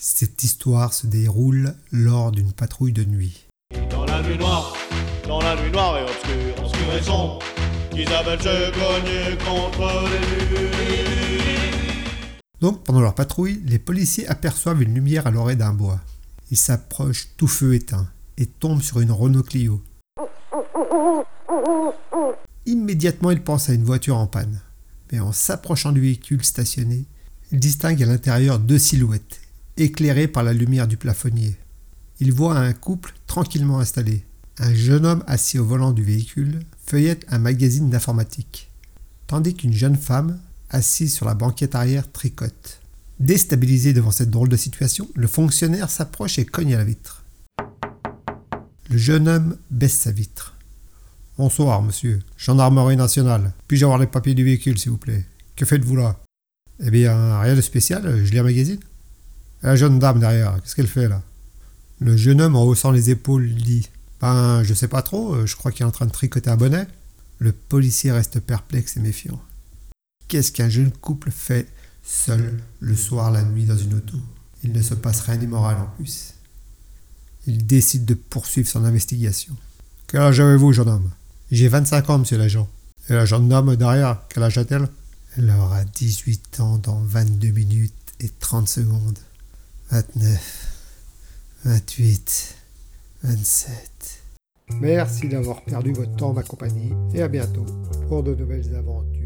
Cette histoire se déroule lors d'une patrouille de nuit. Dans la nuit noire, dans la nuit noire et obscure, obscure et sombre, Isabelle se cognait contre les murs. Donc, pendant leur patrouille, les policiers aperçoivent une lumière à l'oreille d'un bois. Ils s'approchent tout feu éteint et tombent sur une Renault Clio. Immédiatement, ils pensent à une voiture en panne. Mais en s'approchant du véhicule stationné, ils distinguent à l'intérieur deux silhouettes, éclairées par la lumière du plafonnier. Ils voient un couple tranquillement installé. Un jeune homme assis au volant du véhicule feuillette un magazine d'informatique, tandis qu'une jeune femme, assise sur la banquette arrière, tricote. Déstabilisé devant cette drôle de situation, le fonctionnaire s'approche et cogne à la vitre. Le jeune homme baisse sa vitre. Bonsoir, monsieur. Gendarmerie nationale. Puis-je avoir les papiers du véhicule, s'il vous plaît? Que faites-vous là? Eh bien, rien de spécial, je lis un magazine. La jeune dame derrière, qu'est-ce qu'elle fait là? Le jeune homme, en haussant les épaules, dit Ben, je sais pas trop, je crois qu'il est en train de tricoter un bonnet. Le policier reste perplexe et méfiant. Qu'est-ce qu'un jeune couple fait seul le soir, la nuit, dans une auto? Il ne se passe rien d'immoral en plus. Il décide de poursuivre son investigation. Quel âge avez-vous, jeune homme? J'ai 25 ans, monsieur l'agent. Et la gendarme derrière, quel âge a-t-elle? Elle aura 18 ans dans 22 minutes et 30 secondes. 29, 28, 27. Merci d'avoir perdu votre temps, ma compagnie, et à bientôt pour de nouvelles aventures.